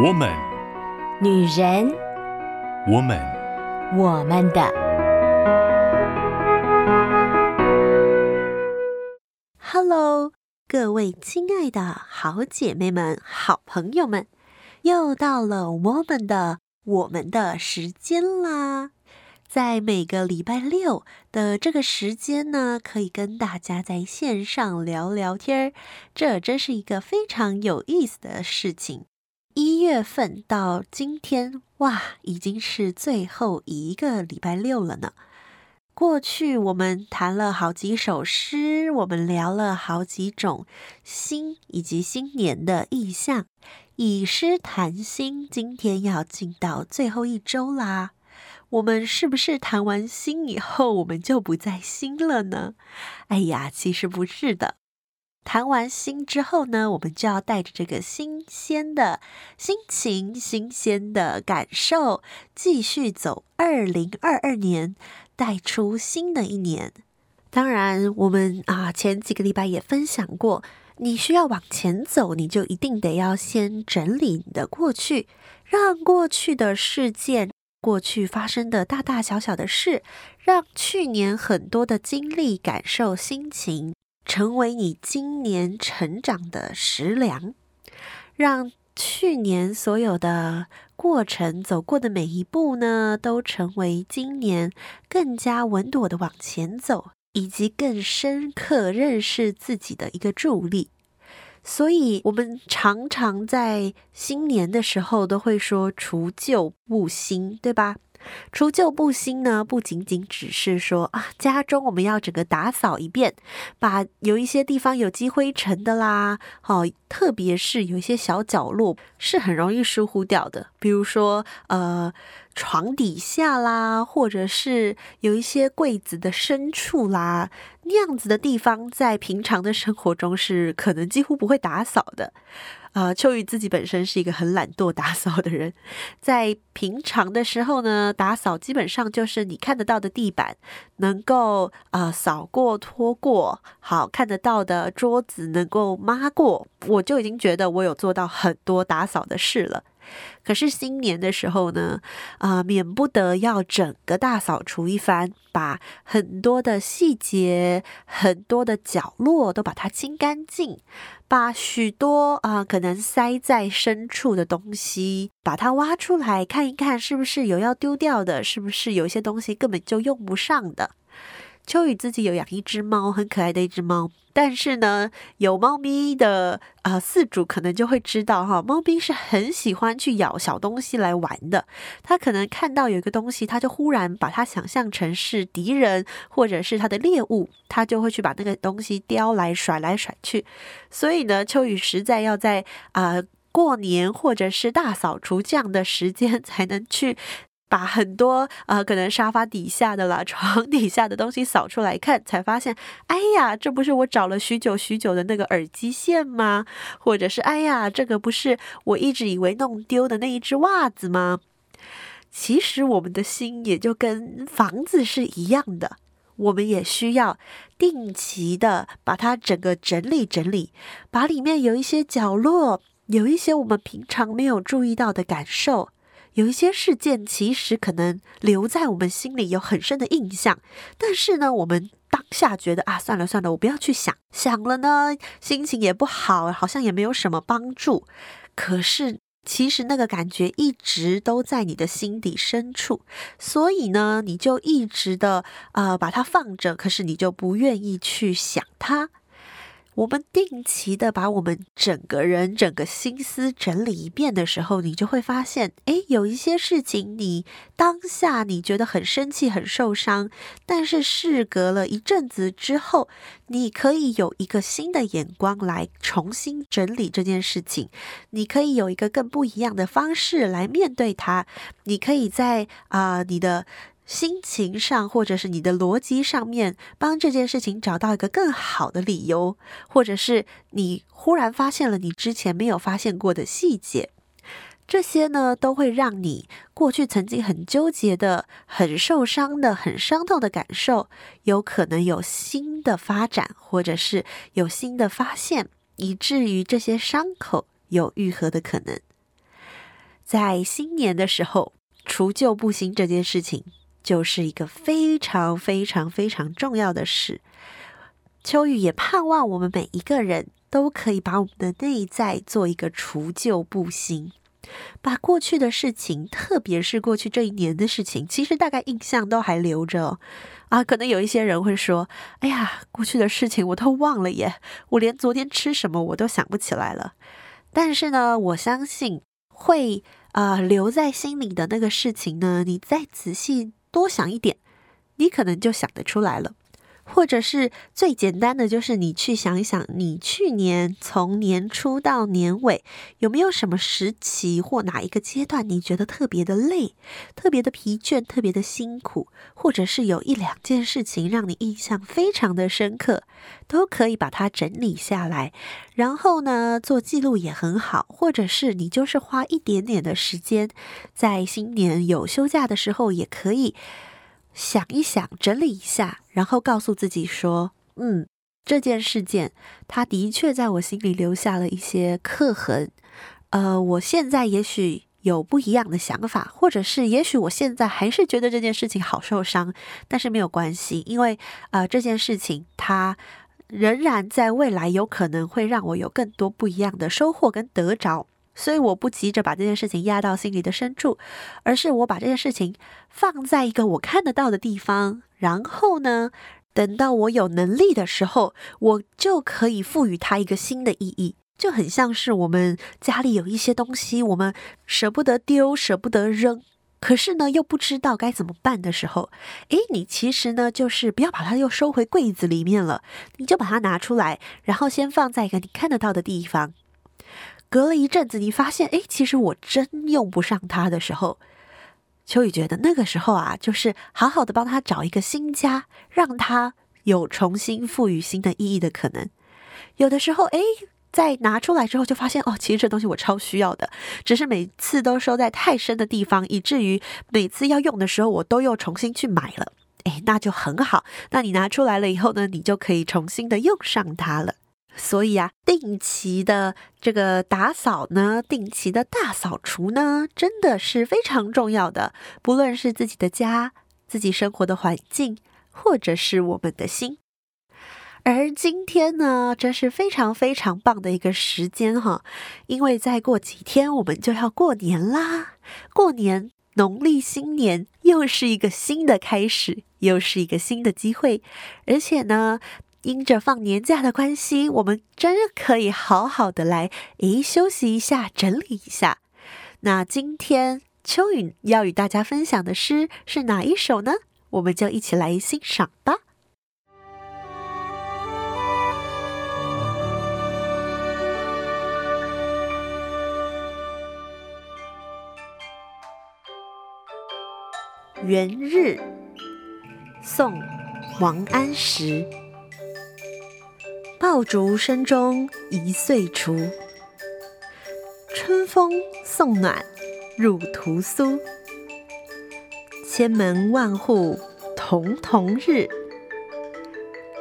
我们，女人，我们，我们的。Hello，各位亲爱的好姐妹们、好朋友们，又到了我们的我们的时间啦！在每个礼拜六的这个时间呢，可以跟大家在线上聊聊天儿，这真是一个非常有意思的事情。一月份到今天，哇，已经是最后一个礼拜六了呢。过去我们谈了好几首诗，我们聊了好几种新以及新年的意象，以诗谈新。今天要进到最后一周啦，我们是不是谈完新以后，我们就不再新了呢？哎呀，其实不是的。谈完心之后呢，我们就要带着这个新鲜的心情、新鲜的感受，继续走二零二二年，带出新的一年。当然，我们啊前几个礼拜也分享过，你需要往前走，你就一定得要先整理你的过去，让过去的事件、过去发生的大大小小的事，让去年很多的经历、感受、心情。成为你今年成长的食粮，让去年所有的过程走过的每一步呢，都成为今年更加稳妥的往前走，以及更深刻认识自己的一个助力。所以，我们常常在新年的时候都会说“除旧布新”，对吧？除旧布新呢，不仅仅只是说啊，家中我们要整个打扫一遍，把有一些地方有积灰尘的啦，好，特别是有一些小角落是很容易疏忽掉的，比如说呃，床底下啦，或者是有一些柜子的深处啦，那样子的地方，在平常的生活中是可能几乎不会打扫的。啊，秋雨自己本身是一个很懒惰打扫的人，在平常的时候呢，打扫基本上就是你看得到的地板能够呃扫过、拖过，好看得到的桌子能够抹过，我就已经觉得我有做到很多打扫的事了。可是新年的时候呢，啊、免不得要整个大扫除一番，把很多的细节、很多的角落都把它清干净，把许多啊、可能塞在深处的东西，把它挖出来看一看，是不是有要丢掉的，是不是有些东西根本就用不上的。秋雨自己有养一只猫，很可爱的一只猫。但是呢，有猫咪的呃饲主可能就会知道哈，猫咪是很喜欢去咬小东西来玩的。它可能看到有一个东西，它就忽然把它想象成是敌人或者是它的猎物，它就会去把那个东西叼来甩来甩去。所以呢，秋雨实在要在啊、过年或者是大扫除这样的时间 才能去。把很多呃，可能沙发底下的啦、床 底下的东西扫出来看，才发现，哎呀，这不是我找了许久许久的那个耳机线吗？或者是，哎呀，这个不是我一直以为弄丢的那一只袜子吗？其实我们的心也就跟房子是一样的，我们也需要定期的把它整个整理整理，把里面有一些角落，有一些我们平常没有注意到的感受。有一些事件其实可能留在我们心里有很深的印象，但是呢，我们当下觉得啊，算了算了，我不要去想，想了呢，心情也不好，好像也没有什么帮助。可是其实那个感觉一直都在你的心底深处，所以呢，你就一直的呃把它放着，可是你就不愿意去想它。我们定期的把我们整个人、整个心思整理一遍的时候，你就会发现，诶，有一些事情你当下你觉得很生气、很受伤，但是事隔了一阵子之后，你可以有一个新的眼光来重新整理这件事情，你可以有一个更不一样的方式来面对它，你可以在啊、你的。心情上，或者是你的逻辑上面，帮这件事情找到一个更好的理由，或者是你忽然发现了你之前没有发现过的细节，这些呢，都会让你过去曾经很纠结的、很受伤的、很伤痛的感受，有可能有新的发展，或者是有新的发现，以至于这些伤口有愈合的可能。在新年的时候，除旧布新这件事情，就是一个非常非常非常重要的事。秋雨也盼望我们每一个人都可以把我们的内在做一个除旧布新，把过去的事情，特别是过去这一年的事情，其实大概印象都还留着。啊，可能有一些人会说：“哎呀，过去的事情我都忘了耶，我连昨天吃什么我都想不起来了。”但是呢，我相信会。啊、呃，留在心里的那个事情呢，你再仔细多想一点，你可能就想得出来了。或者是最简单的，就是你去想一想，你去年从年初到年尾，有没有什么时期或哪一个阶段，你觉得特别的累、特别的疲倦、特别的辛苦，或者是有一两件事情让你印象非常的深刻，都可以把它整理下来，然后呢，做记录也很好。或者是你就是花一点点的时间，在新年有休假的时候，也可以。想一想，整理一下，然后告诉自己说：“嗯，这件事件，它的确在我心里留下了一些刻痕。呃，我现在也许有不一样的想法，或者是也许我现在还是觉得这件事情好受伤，但是没有关系，因为呃，这件事情它仍然在未来有可能会让我有更多不一样的收获跟得着。”所以我不急着把这件事情压到心里的深处，而是我把这件事情放在一个我看得到的地方，然后呢，等到我有能力的时候，我就可以赋予它一个新的意义，就很像是我们家里有一些东西，我们舍不得丢，舍不得扔，可是呢，又不知道该怎么办的时候，诶，你其实呢，就是不要把它又收回柜子里面了，你就把它拿出来，然后先放在一个你看得到的地方。隔了一阵子，你发现，哎，其实我真用不上它的时候，秋雨觉得那个时候啊，就是好好的帮他找一个新家，让他有重新赋予新的意义的可能。有的时候，哎，在拿出来之后，就发现，哦，其实这东西我超需要的，只是每次都收在太深的地方，以至于每次要用的时候，我都又重新去买了。哎，那就很好。那你拿出来了以后呢，你就可以重新的用上它了。所以啊，定期的这个打扫呢，定期的大扫除呢，真的是非常重要的。不论是自己的家、自己生活的环境，或者是我们的心。而今天呢，真是非常非常棒的一个时间哈，因为再过几天我们就要过年啦。过年，农历新年又是一个新的开始，又是一个新的机会，而且呢。因着放年假的关系，我们真可以好好的来，诶，休息一下，整理一下。那今天秋雨要与大家分享的诗是哪一首呢？我们就一起来欣赏吧。元日，宋，王安石。爆竹声中一岁除，春风送暖入屠苏。千门万户曈曈日，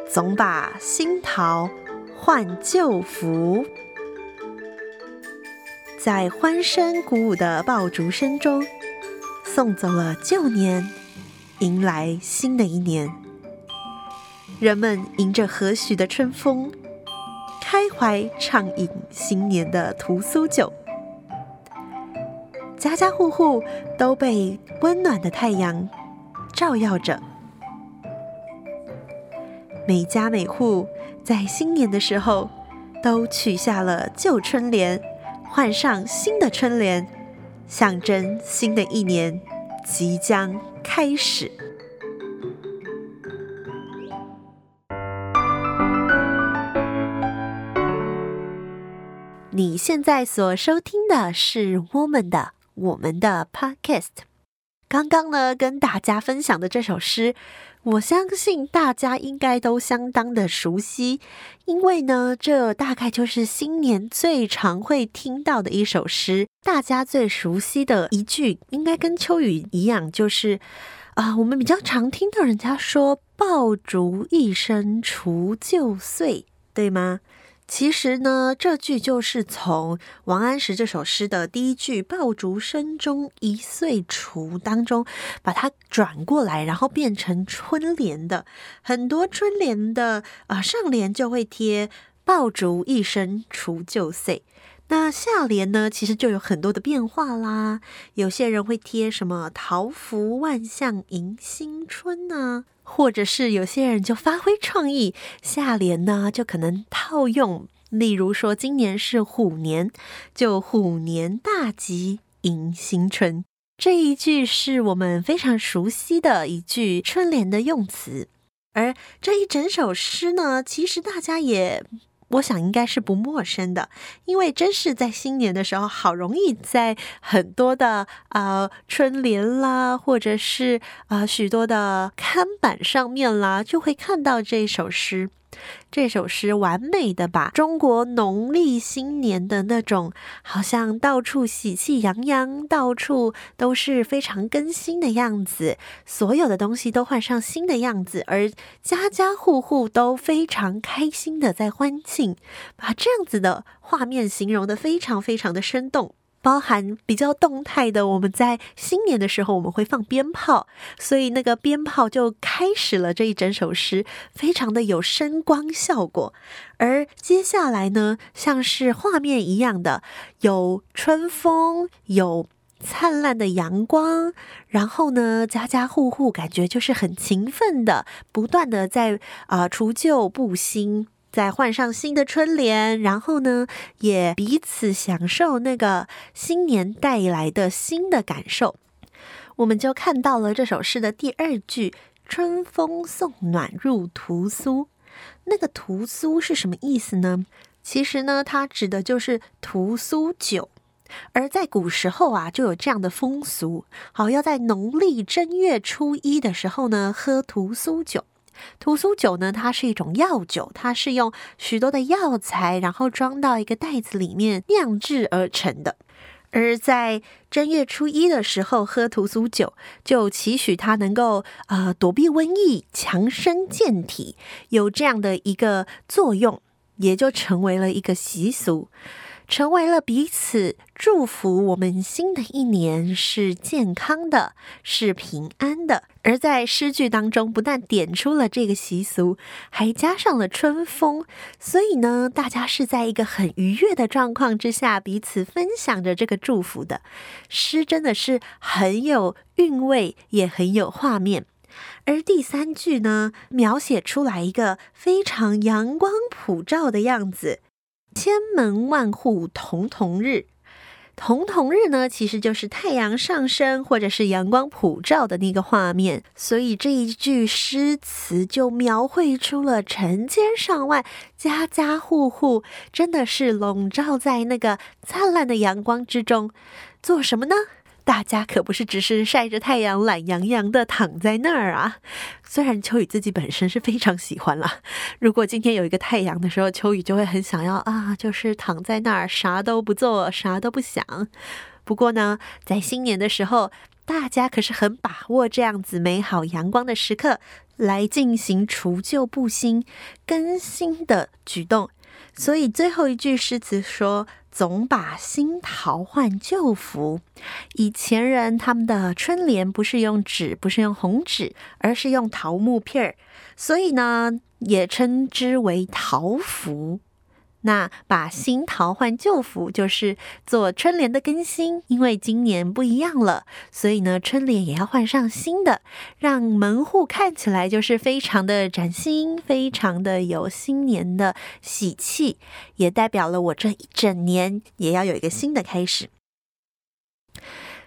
总把新桃换旧符。在欢声鼓舞的爆竹声中，送走了旧年，迎来新的一年。人们迎着和煦的春风，开怀畅饮新年的屠苏酒。家家户户都被温暖的太阳照耀着，每家每户在新年的时候都取下了旧春联，换上新的春联，象征新的一年即将开始。现在所收听的是我们的我们的 Podcast。刚刚呢，跟大家分享的这首诗，我相信大家应该都相当的熟悉，因为呢，这大概就是新年最常会听到的一首诗。大家最熟悉的一句，应该跟秋雨一样，就是啊、我们比较常听到人家说“爆竹一声除旧岁”，对吗？其实呢，这句就是从王安石这首诗的第一句“爆竹声中一岁除”当中把它转过来，然后变成春联的。很多春联的啊、上联就会贴“爆竹一声除旧岁”，那下联呢，其实就有很多的变化啦。有些人会贴什么“桃符万象迎新春”呢？或者是有些人就发挥创意，下联呢就可能套用，例如说今年是虎年，就虎年大吉迎新春。这一句是我们非常熟悉的一句春联的用词，而这一整首诗呢，其实大家也。我想应该是不陌生的，因为真是在新年的时候，好容易在很多的呃春联啦，或者是啊、许多的看板上面啦，就会看到这首诗。这首诗完美的把中国农历新年的那种好像到处喜气洋洋，到处都是非常更新的样子，所有的东西都换上新的样子，而家家户户都非常开心的在欢庆，把这样子的画面形容得非常非常的生动。包含比较动态的，我们在新年的时候我们会放鞭炮，所以那个鞭炮就开始了这一整首诗，非常的有声光效果。而接下来呢，像是画面一样的，有春风，有灿烂的阳光，然后呢，家家户户感觉就是很勤奋的，不断的在啊、除旧布新。再换上新的春联，然后呢，也彼此享受那个新年带来的新的感受。我们就看到了这首诗的第二句“春风送暖入屠苏”。那个屠苏是什么意思呢？其实呢，它指的就是屠苏酒。而在古时候啊，就有这样的风俗，好，要在农历正月初一的时候呢，喝屠苏酒。屠苏酒呢，它是一种药酒，它是用许多的药材，然后装到一个袋子里面酿制而成的。而在正月初一的时候喝屠苏酒，就期许它能够呃躲避瘟疫、强身健体，有这样的一个作用，也就成为了一个习俗。成为了彼此祝福，我们新的一年是健康的，是平安的。而在诗句当中，不但点出了这个习俗，还加上了春风，所以呢，大家是在一个很愉悦的状况之下，彼此分享着这个祝福的。诗真的是很有韵味，也很有画面。而第三句呢，描写出来一个非常阳光普照的样子。千门万户曈曈日，曈曈日呢，其实就是太阳上升或者是阳光普照的那个画面。所以这一句诗词就描绘出了成千上万、家家户户真的是笼罩在那个灿烂的阳光之中，做什么呢？大家可不是只是晒着太阳、懒洋洋的躺在那儿啊！虽然秋雨自己本身是非常喜欢啦，如果今天有一个太阳的时候，秋雨就会很想要啊，就是躺在那儿啥都不做，啥都不想。不过呢，在新年的时候，大家可是很把握这样子美好阳光的时刻，来进行除旧布新、更新的举动。所以最后一句诗词说：“总把新桃换旧符。”以前人他们的春联不是用纸，不是用红纸，而是用桃木片儿，所以呢，也称之为桃符。那把新桃换旧符，就是做春联的更新。因为今年不一样了，所以呢，春联也要换上新的，让门户看起来就是非常的崭新，非常的有新年的喜气，也代表了我这一整年也要有一个新的开始。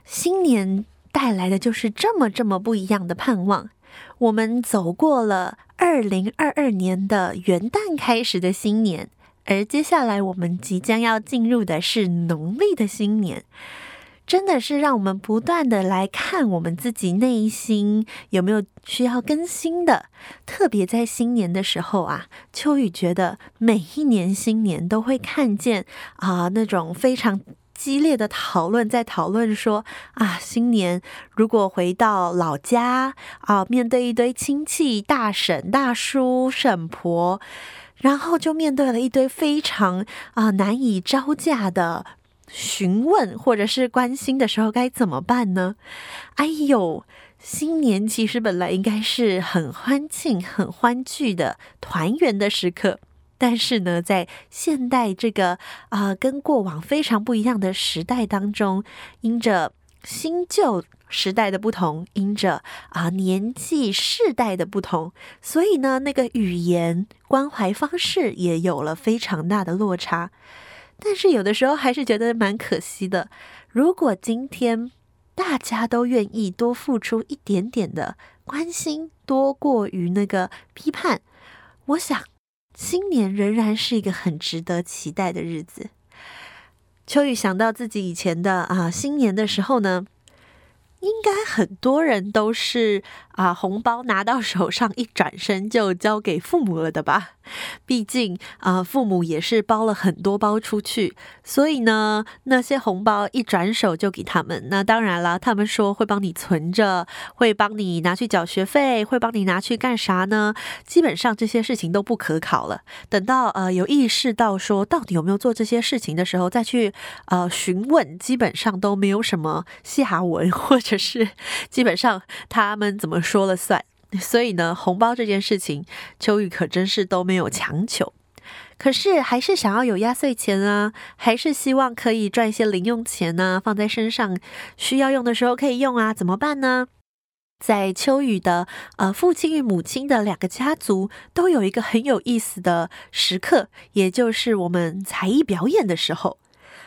新年带来的就是这么这么不一样的盼望。我们走过了二零二二年的元旦开始的新年。而接下来我们即将要进入的是农历的新年，真的是让我们不断的来看我们自己内心有没有需要更新的。特别在新年的时候啊，秋雨觉得每一年新年都会看见啊那种非常激烈的讨论，在讨论说啊，新年如果回到老家啊，面对一堆亲戚、大婶、大叔、婶婆。然后就面对了一堆非常啊、难以招架的询问或者是关心的时候，该怎么办呢？哎呦，新年其实本来应该是很欢庆、很欢聚的团圆的时刻，但是呢，在现代这个啊、跟过往非常不一样的时代当中，因着新旧时代的不同，因着啊年纪世代的不同，所以呢，那个语言关怀方式也有了非常大的落差。但是有的时候还是觉得蛮可惜的。如果今天大家都愿意多付出一点点的关心，多过于那个批判，我想新年仍然是一个很值得期待的日子。秋雨想到自己以前的啊新年的时候呢，应该很多人都是啊，红包拿到手上一转身就交给父母了的吧？毕竟啊，父母也是包了很多包出去，所以呢，那些红包一转手就给他们。那当然了，他们说会帮你存着，会帮你拿去缴学费，会帮你拿去干啥呢？基本上这些事情都不可考了。等到呃有意识到说到底有没有做这些事情的时候，再去呃询问，基本上都没有什么下文，或者可是基本上他们怎么说了算。所以呢，红包这件事情，秋雨可真是都没有强求。可是还是想要有压岁钱啊，还是希望可以赚一些零用钱呢，放在身上，需要用的时候可以用啊，怎么办呢？在秋雨的呃父亲与母亲的两个家族，都有一个很有意思的时刻，也就是我们才艺表演的时候。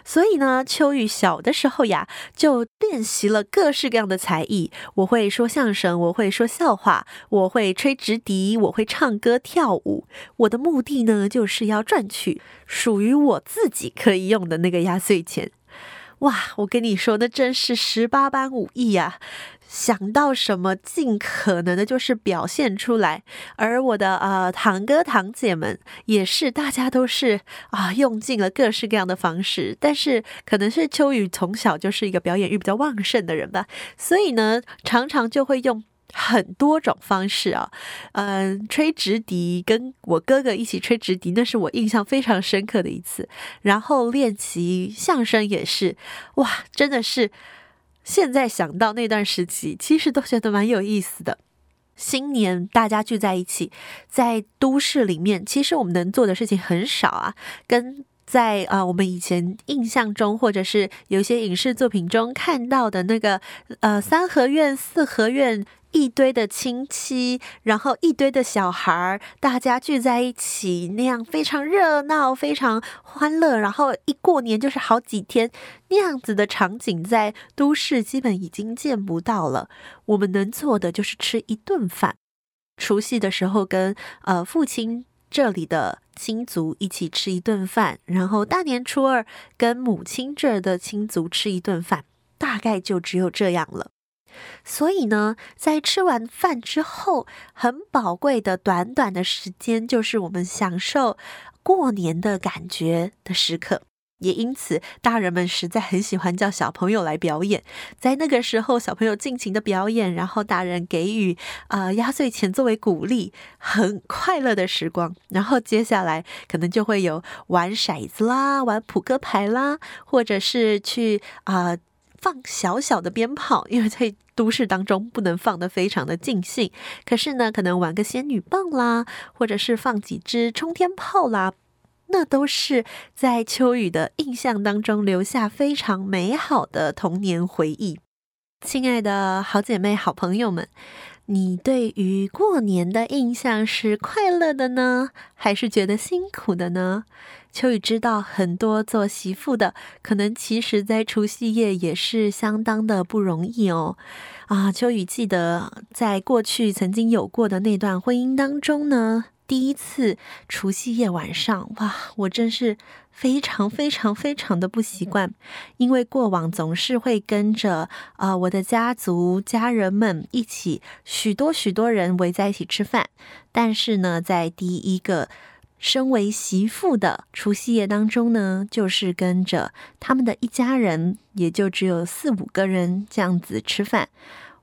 所以呢，秋玉小的时候呀，就练习了各式各样的才艺。我会说相声，我会说笑话，我会吹直笛，我会唱歌跳舞。我的目的呢，就是要赚取属于我自己可以用的那个压岁钱。哇，我跟你说，那真是十八般武艺呀！想到什么，尽可能的就是表现出来。而我的呃堂哥堂姐们也是，大家都是啊，用尽了各式各样的方式。但是可能是秋雨从小就是一个表演欲比较旺盛的人吧，所以呢，常常就会用很多种方式啊，嗯、吹直笛，跟我哥哥一起吹直笛，那是我印象非常深刻的一次。然后练习相声也是，哇，真的是。现在想到那段时期，其实都觉得蛮有意思的。新年大家聚在一起，在都市里面，其实我们能做的事情很少啊。跟在啊、我们以前印象中，或者是有一些影视作品中看到的那个呃三合院、四合院。一堆的亲戚，然后一堆的小孩，大家聚在一起，那样非常热闹，非常欢乐。然后一过年就是好几天，那样子的场景在都市基本已经见不到了。我们能做的就是吃一顿饭，除夕的时候跟呃父亲这里的亲族一起吃一顿饭，然后大年初二跟母亲这儿的亲族吃一顿饭，大概就只有这样了。所以呢，在吃完饭之后，很宝贵的短短的时间，就是我们享受过年的感觉的时刻。也因此，大人们实在很喜欢叫小朋友来表演。在那个时候，小朋友尽情的表演，然后大人给予啊、呃、压岁钱作为鼓励，很快乐的时光。然后接下来可能就会有玩骰子啦，玩扑克牌啦，或者是去啊。放小小的鞭炮，因为在都市当中不能放得非常的尽兴。可是呢，可能玩个仙女棒啦，或者是放几支冲天炮啦，那都是在秋雨的印象当中留下非常美好的童年回忆。亲爱的好姐妹、好朋友们，你对于过年的印象是快乐的呢，还是觉得辛苦的呢？秋雨知道很多做媳妇的，可能其实在除夕夜也是相当的不容易哦。啊，秋雨记得在过去曾经有过的那段婚姻当中呢，第一次除夕夜晚上，哇，我真是非常非常非常的不习惯，因为过往总是会跟着啊我的家族家人们一起，许多许多人围在一起吃饭，但是呢，在第一个。身为媳妇的除夕夜当中呢，就是跟着他们的一家人，也就只有四五个人这样子吃饭。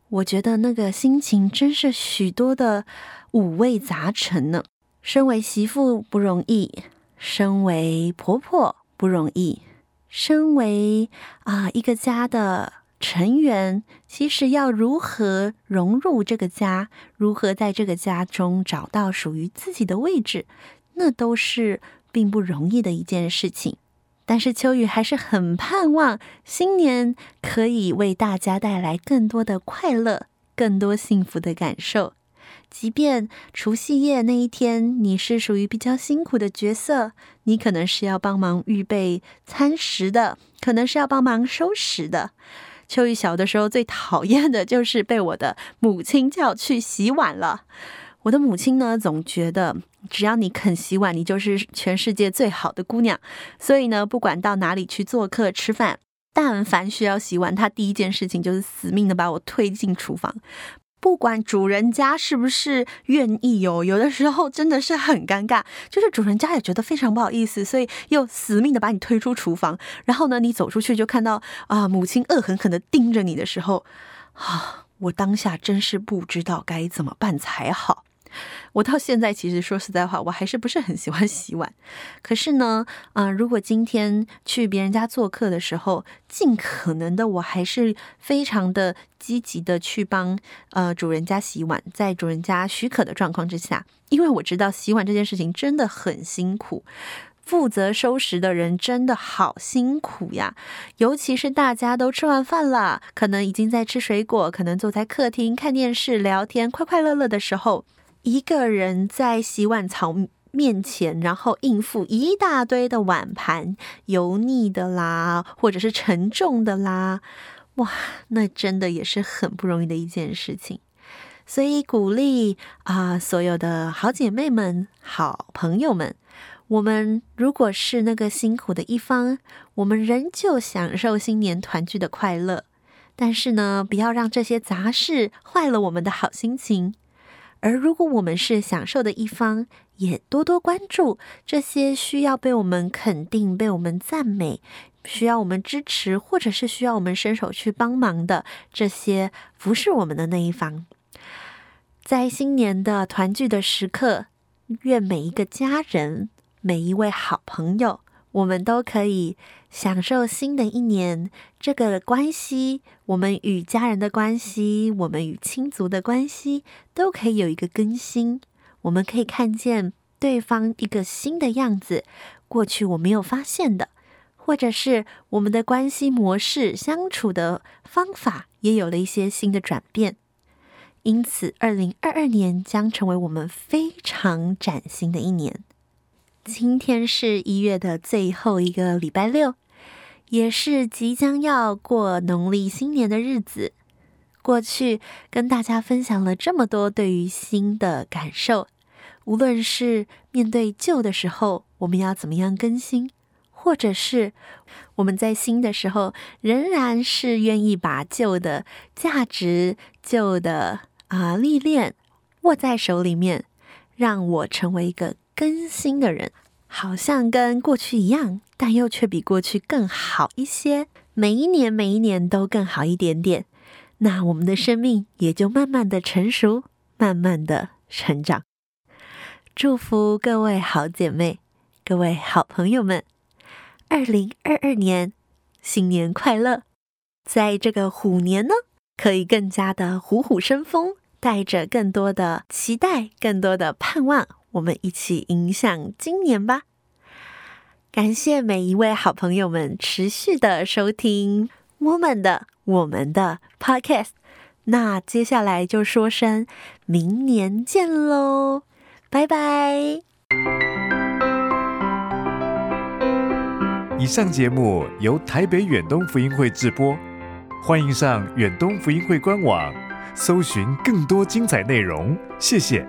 我觉得那个心情真是许多的五味杂陈呢。身为媳妇不容易，身为婆婆不容易，身为啊、一个家的成员，其实要如何融入这个家，如何在这个家中找到属于自己的位置，那都是并不容易的一件事情。但是秋雨还是很盼望新年可以为大家带来更多的快乐，更多幸福的感受。即便除夕夜那一天你是属于比较辛苦的角色，你可能是要帮忙预备餐食的，可能是要帮忙收拾的。秋雨小的时候最讨厌的就是被我的母亲叫去洗碗了。我的母亲呢，总觉得只要你肯洗碗，你就是全世界最好的姑娘。所以呢，不管到哪里去做客吃饭，但凡需要洗碗，她第一件事情就是死命的把我推进厨房。不管主人家是不是愿意哦，有的时候真的是很尴尬，就是主人家也觉得非常不好意思，所以又死命的把你推出厨房。然后呢，你走出去就看到啊，母亲恶狠狠的盯着你的时候，啊，我当下真是不知道该怎么办才好。我到现在其实说实在话，我还是不是很喜欢洗碗。可是呢，啊、呃，如果今天去别人家做客的时候，尽可能的，我还是非常的积极的去帮呃主人家洗碗，在主人家许可的状况之下，因为我知道洗碗这件事情真的很辛苦，负责收拾的人真的好辛苦呀。尤其是大家都吃完饭了，可能已经在吃水果，可能坐在客厅看电视聊天，快快乐乐的时候。一个人在洗碗槽面前，然后应付一大堆的碗盘，油腻的啦，或者是沉重的啦，哇，那真的也是很不容易的一件事情。所以鼓励啊，所有的好姐妹们、好朋友们，我们如果是那个辛苦的一方，我们仍旧享受新年团聚的快乐，但是呢，不要让这些杂事坏了我们的好心情。而如果我们是享受的一方，也多多关注这些需要被我们肯定、被我们赞美、需要我们支持，或者是需要我们伸手去帮忙的这些服侍我们的那一方。在新年的团聚的时刻，愿每一个家人、每一位好朋友，我们都可以享受新的一年，这个关系，我们与家人的关系，我们与亲族的关系，都可以有一个更新。我们可以看见对方一个新的样子，过去我没有发现的，或者是我们的关系模式、相处的方法也有了一些新的转变。因此，二零二二年将成为我们非常崭新的一年。今天是一月的最后一个礼拜六，也是即将要过农历新年的日子。过去跟大家分享了这么多对于新的感受，无论是面对旧的时候，我们要怎么样更新，或者是我们在新的时候仍然是愿意把旧的价值、旧的啊历练握在手里面，让我成为一个。更新的人，好像跟过去一样，但又却比过去更好一些。每一年，每一年都更好一点点，那我们的生命也就慢慢的成熟，慢慢的成长。祝福各位好姐妹，各位好朋友们，二零二二年新年快乐！在这个虎年呢，可以更加的虎虎生风，带着更多的期待，更多的盼望。我们一起迎向今年吧！感谢每一位好朋友们持续的收听我们的我们的 Podcast。那接下来就说声明年见喽，拜拜！以上节目由台北远东福音会制播，欢迎上远东福音会官网，搜寻更多精彩内容。谢谢。